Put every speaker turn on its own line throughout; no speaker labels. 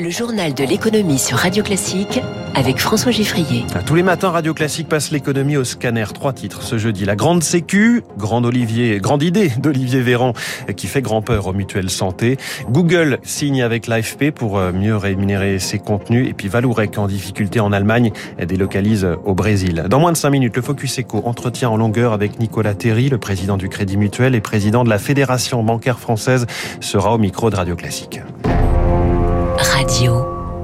Le journal de l'économie sur Radio Classique avec François Giffrier.
Tous les matins, Radio Classique passe l'économie au scanner. Trois titres ce jeudi. La grande sécu, grande Olivier, grande idée d'Olivier Véran qui fait grand peur aux mutuelles santé. Google signe avec l'AFP pour euh, mieux rémunérer ses contenus. Et puis Valourec en difficulté en Allemagne délocalise au Brésil. Dans moins de cinq minutes, le Focus Eco entretient en longueur avec Nicolas Terry, le président du Crédit Mutuel et président de la Fédération bancaire française, sera au micro de Radio Classique.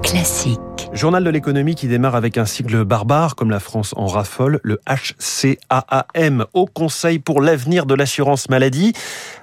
Classique.
Journal de l'économie qui démarre avec un sigle barbare comme la France en raffole, le HCAAM, au Conseil pour l'avenir de l'assurance maladie.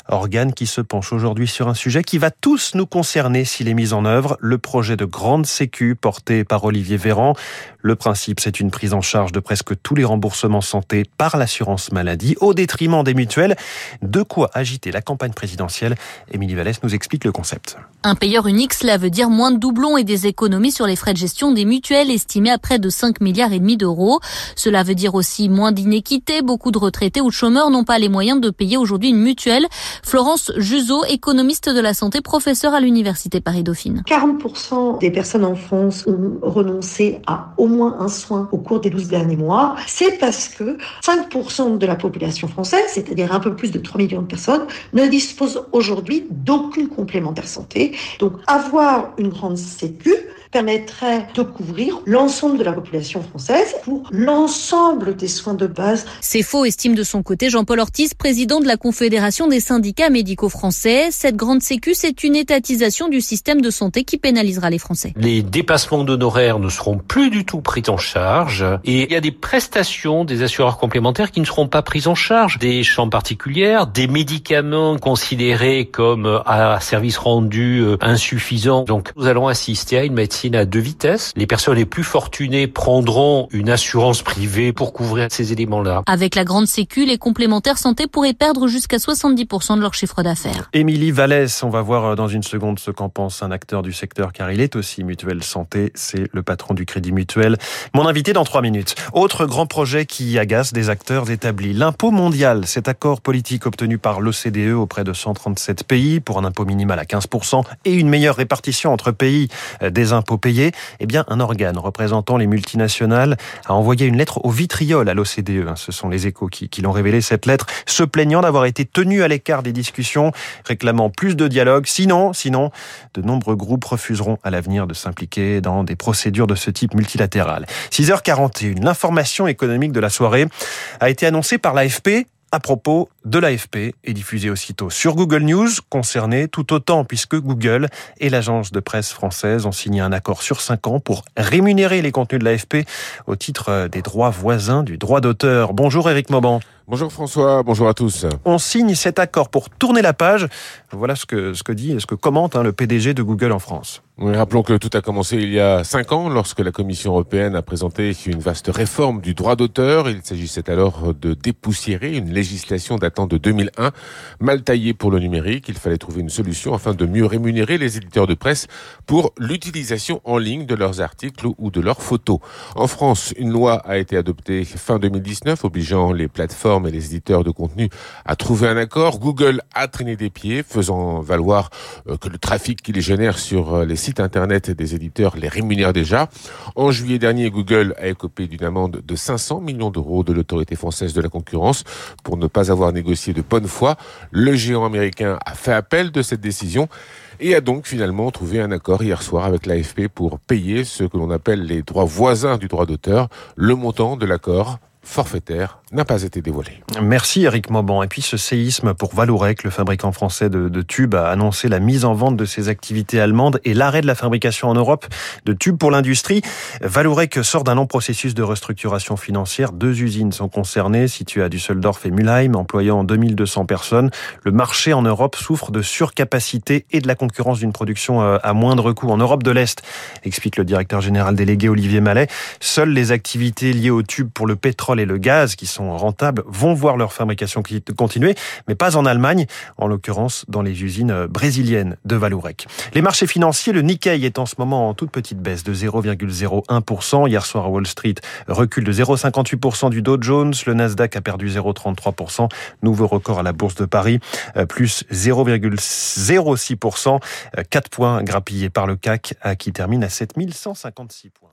Organe qui se penche aujourd'hui sur un sujet qui va tous nous concerner s'il est mis en œuvre, le projet de grande sécu porté par Olivier Véran. Le principe, c'est une prise en charge de presque tous les remboursements santé par l'assurance maladie au détriment des mutuelles. De quoi agiter la campagne présidentielle Émilie Vallès nous explique le concept.
Un payeur unique, cela veut dire moins de doublons et des économies sur les frais de gestion des mutuelles estimées à près de 5 milliards et demi d'euros. Cela veut dire aussi moins d'inéquité. Beaucoup de retraités ou de chômeurs n'ont pas les moyens de payer aujourd'hui une mutuelle. Florence Juzo, économiste de la santé, professeure à l'université Paris-Dauphine.
40% des personnes en France ont renoncé à au moins un soin au cours des 12 derniers mois. C'est parce que 5% de la population française, c'est-à-dire un peu plus de 3 millions de personnes, ne disposent aujourd'hui d'aucune complémentaire santé. Donc avoir une grande sécu, permettrait de couvrir l'ensemble de la population française pour l'ensemble des soins de base.
C'est faux, estime de son côté Jean-Paul Ortiz, président de la Confédération des syndicats médicaux français. Cette grande sécu, c'est une étatisation du système de santé qui pénalisera les Français.
Les dépassements d'honoraires ne seront plus du tout pris en charge et il y a des prestations des assureurs complémentaires qui ne seront pas prises en charge. Des champs particulières, des médicaments considérés comme à service rendu euh, insuffisant. Donc nous allons assister à une médecine à deux vitesses. Les personnes les plus fortunées prendront une assurance privée pour couvrir ces éléments-là.
Avec la grande sécu, les complémentaires santé pourraient perdre jusqu'à 70% de leur chiffre d'affaires.
Émilie Vallès, on va voir euh, dans une seconde ce qu'en pense un acteur du secteur car il est aussi mutuelle santé. C'est le patron du Crédit Mutuel. Mon invité dans trois minutes. Autre grand projet qui agace des acteurs établis. L'impôt mondial, cet accord politique obtenu par l'OCDE auprès de 137 pays pour un impôt minimal à 15% et une meilleure répartition entre pays euh, des impôts payer, eh bien, un organe représentant les multinationales a envoyé une lettre au vitriol à l'OCDE. Hein. Ce sont les échos qui, l'ont révélé, cette lettre, se plaignant d'avoir été tenu à l'écart des discussions, réclamant plus de dialogue. Sinon, sinon, de nombreux groupes refuseront à l'avenir de s'impliquer dans des procédures de ce type multilatéral. 6h41, l'information économique de la soirée a été annoncée par l'AFP à propos de l'AFP est diffusé aussitôt sur Google News, concerné tout autant puisque Google et l'agence de presse française ont signé un accord sur cinq ans pour rémunérer les contenus de l'AFP au titre des droits voisins du droit d'auteur. Bonjour Eric Mauban.
Bonjour François, bonjour à tous.
On signe cet accord pour tourner la page. Voilà ce que, ce que dit, ce que commente hein, le PDG de Google en France.
Oui, rappelons que tout a commencé il y a cinq ans lorsque la Commission européenne a présenté une vaste réforme du droit d'auteur. Il s'agissait alors de dépoussiérer une législation datant de 2001, mal taillée pour le numérique. Il fallait trouver une solution afin de mieux rémunérer les éditeurs de presse pour l'utilisation en ligne de leurs articles ou de leurs photos. En France, une loi a été adoptée fin 2019 obligeant les plateformes et les éditeurs de contenu à trouver un accord. Google a traîné des pieds, faisant valoir euh, que le trafic qui les génère sur euh, les sites internet des éditeurs les rémunère déjà. En juillet dernier, Google a écopé d'une amende de 500 millions d'euros de l'autorité française de la concurrence pour ne pas avoir négocié de bonne foi. Le géant américain a fait appel de cette décision et a donc finalement trouvé un accord hier soir avec l'AFP pour payer ce que l'on appelle les droits voisins du droit d'auteur. Le montant de l'accord forfaitaire n'a pas été dévoilé.
Merci Eric Mauban. Et puis ce séisme pour Vallourec, le fabricant français de, tubes, a annoncé la mise en vente de ses activités allemandes et l'arrêt de la fabrication en Europe de tubes pour l'industrie. Vallourec sort d'un long processus de restructuration financière. Deux usines sont concernées, situées à Düsseldorf et Mülheim, employant 2200 personnes. Le marché en Europe souffre de surcapacité et de la concurrence d'une production euh, à moindre coût. En Europe de l'Est, explique le directeur général délégué Olivier Mallet, seules les activités liées aux tubes pour le pétrole et le gaz, qui sont rentables vont voir leur fabrication continuer, mais pas en Allemagne, en l'occurrence dans les usines brésiliennes de Valourec. Les marchés financiers, le Nikkei est en ce moment en toute petite baisse de 0,01%. Hier soir à Wall Street, recul de 0,58% du Dow Jones. Le Nasdaq a perdu 0,33%. Nouveau record à la Bourse de Paris, euh, plus 0,06%. 4 points grappillés par le CAC qui termine à 7156 points.